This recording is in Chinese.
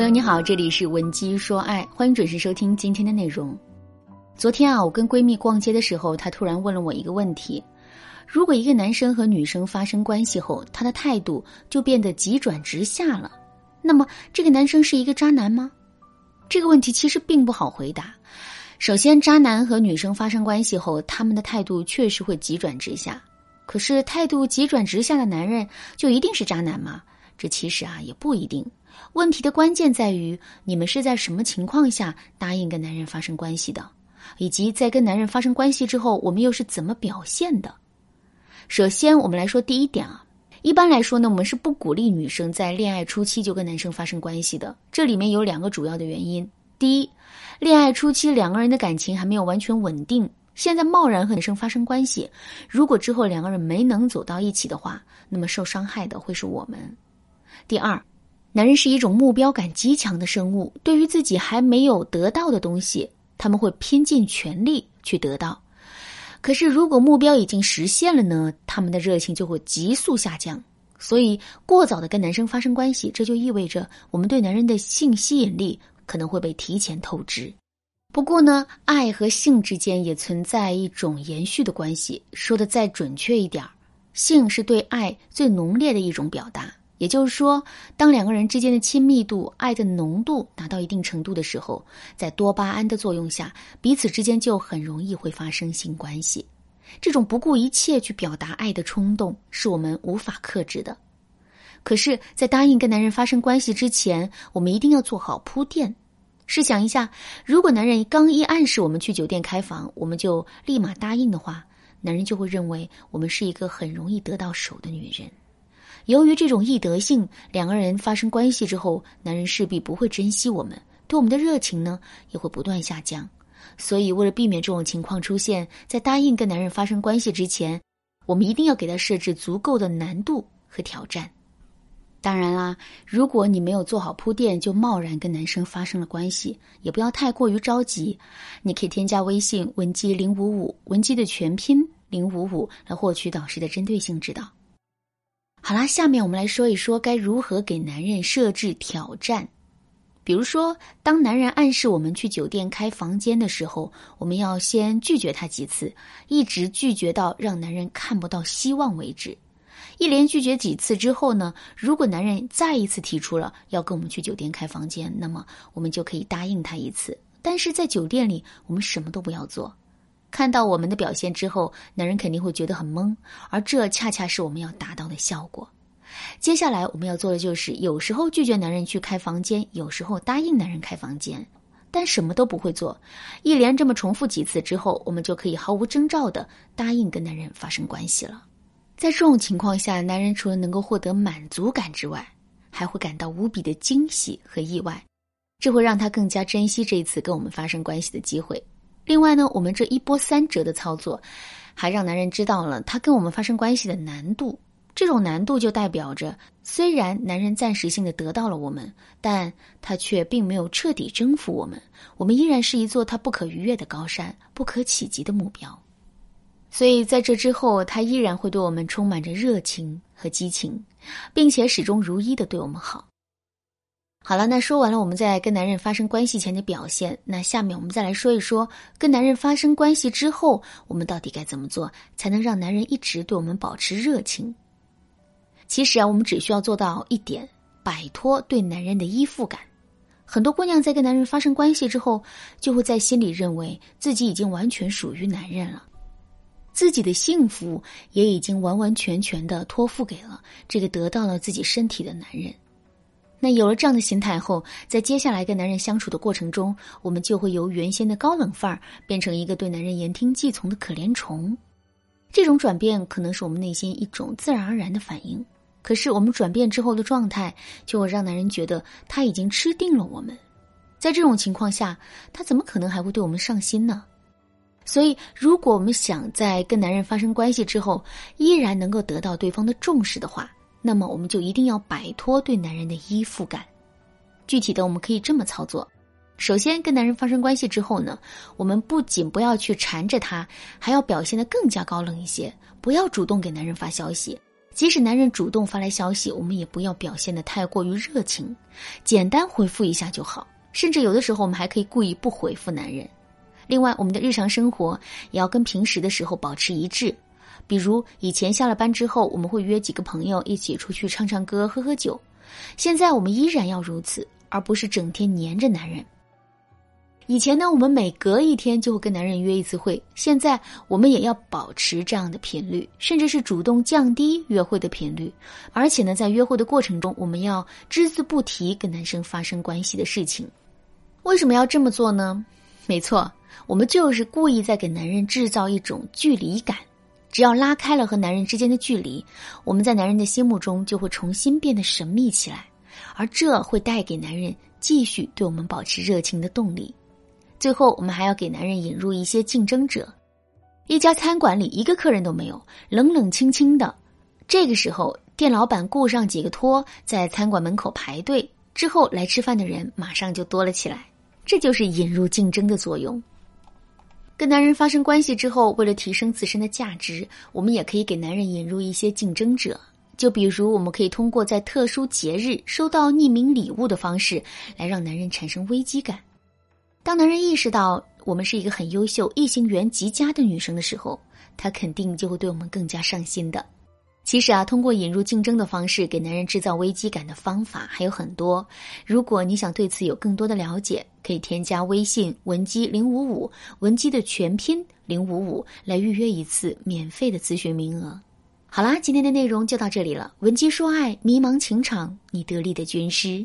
朋友你好，这里是文姬说爱，欢迎准时收听今天的内容。昨天啊，我跟闺蜜逛街的时候，她突然问了我一个问题：如果一个男生和女生发生关系后，他的态度就变得急转直下了，那么这个男生是一个渣男吗？这个问题其实并不好回答。首先，渣男和女生发生关系后，他们的态度确实会急转直下。可是，态度急转直下的男人就一定是渣男吗？这其实啊也不一定。问题的关键在于你们是在什么情况下答应跟男人发生关系的，以及在跟男人发生关系之后，我们又是怎么表现的。首先，我们来说第一点啊。一般来说呢，我们是不鼓励女生在恋爱初期就跟男生发生关系的。这里面有两个主要的原因：第一，恋爱初期两个人的感情还没有完全稳定，现在贸然和女生发生关系，如果之后两个人没能走到一起的话，那么受伤害的会是我们。第二。男人是一种目标感极强的生物，对于自己还没有得到的东西，他们会拼尽全力去得到。可是，如果目标已经实现了呢？他们的热情就会急速下降。所以，过早的跟男生发生关系，这就意味着我们对男人的性吸引力可能会被提前透支。不过呢，爱和性之间也存在一种延续的关系。说的再准确一点性是对爱最浓烈的一种表达。也就是说，当两个人之间的亲密度、爱的浓度达到一定程度的时候，在多巴胺的作用下，彼此之间就很容易会发生性关系。这种不顾一切去表达爱的冲动，是我们无法克制的。可是，在答应跟男人发生关系之前，我们一定要做好铺垫。试想一下，如果男人刚一暗示我们去酒店开房，我们就立马答应的话，男人就会认为我们是一个很容易得到手的女人。由于这种易得性，两个人发生关系之后，男人势必不会珍惜我们，对我们的热情呢也会不断下降。所以，为了避免这种情况出现，在答应跟男人发生关系之前，我们一定要给他设置足够的难度和挑战。当然啦，如果你没有做好铺垫就贸然跟男生发生了关系，也不要太过于着急。你可以添加微信文姬零五五，文姬的全拼零五五，来获取导师的针对性指导。好啦，下面我们来说一说该如何给男人设置挑战。比如说，当男人暗示我们去酒店开房间的时候，我们要先拒绝他几次，一直拒绝到让男人看不到希望为止。一连拒绝几次之后呢，如果男人再一次提出了要跟我们去酒店开房间，那么我们就可以答应他一次。但是在酒店里，我们什么都不要做。看到我们的表现之后，男人肯定会觉得很懵，而这恰恰是我们要达到的效果。接下来我们要做的就是，有时候拒绝男人去开房间，有时候答应男人开房间，但什么都不会做。一连这么重复几次之后，我们就可以毫无征兆的答应跟男人发生关系了。在这种情况下，男人除了能够获得满足感之外，还会感到无比的惊喜和意外，这会让他更加珍惜这一次跟我们发生关系的机会。另外呢，我们这一波三折的操作，还让男人知道了他跟我们发生关系的难度。这种难度就代表着，虽然男人暂时性的得到了我们，但他却并没有彻底征服我们。我们依然是一座他不可逾越的高山，不可企及的目标。所以在这之后，他依然会对我们充满着热情和激情，并且始终如一的对我们好。好了，那说完了我们在跟男人发生关系前的表现，那下面我们再来说一说跟男人发生关系之后，我们到底该怎么做才能让男人一直对我们保持热情？其实啊，我们只需要做到一点，摆脱对男人的依附感。很多姑娘在跟男人发生关系之后，就会在心里认为自己已经完全属于男人了，自己的幸福也已经完完全全的托付给了这个得到了自己身体的男人。那有了这样的心态后，在接下来跟男人相处的过程中，我们就会由原先的高冷范儿变成一个对男人言听计从的可怜虫。这种转变可能是我们内心一种自然而然的反应，可是我们转变之后的状态，就会让男人觉得他已经吃定了我们。在这种情况下，他怎么可能还会对我们上心呢？所以，如果我们想在跟男人发生关系之后，依然能够得到对方的重视的话，那么我们就一定要摆脱对男人的依附感。具体的，我们可以这么操作：首先，跟男人发生关系之后呢，我们不仅不要去缠着他，还要表现得更加高冷一些，不要主动给男人发消息，即使男人主动发来消息，我们也不要表现的太过于热情，简单回复一下就好。甚至有的时候，我们还可以故意不回复男人。另外，我们的日常生活也要跟平时的时候保持一致。比如以前下了班之后，我们会约几个朋友一起出去唱唱歌、喝喝酒。现在我们依然要如此，而不是整天黏着男人。以前呢，我们每隔一天就会跟男人约一次会。现在我们也要保持这样的频率，甚至是主动降低约会的频率。而且呢，在约会的过程中，我们要只字不提跟男生发生关系的事情。为什么要这么做呢？没错，我们就是故意在给男人制造一种距离感。只要拉开了和男人之间的距离，我们在男人的心目中就会重新变得神秘起来，而这会带给男人继续对我们保持热情的动力。最后，我们还要给男人引入一些竞争者。一家餐馆里一个客人都没有，冷冷清清的。这个时候，店老板雇上几个托在餐馆门口排队，之后来吃饭的人马上就多了起来。这就是引入竞争的作用。跟男人发生关系之后，为了提升自身的价值，我们也可以给男人引入一些竞争者。就比如，我们可以通过在特殊节日收到匿名礼物的方式，来让男人产生危机感。当男人意识到我们是一个很优秀、异性缘极佳的女生的时候，他肯定就会对我们更加上心的。其实啊，通过引入竞争的方式给男人制造危机感的方法还有很多。如果你想对此有更多的了解，可以添加微信文姬零五五，文姬的全拼零五五，来预约一次免费的咨询名额。好啦，今天的内容就到这里了。文姬说爱，迷茫情场，你得力的军师。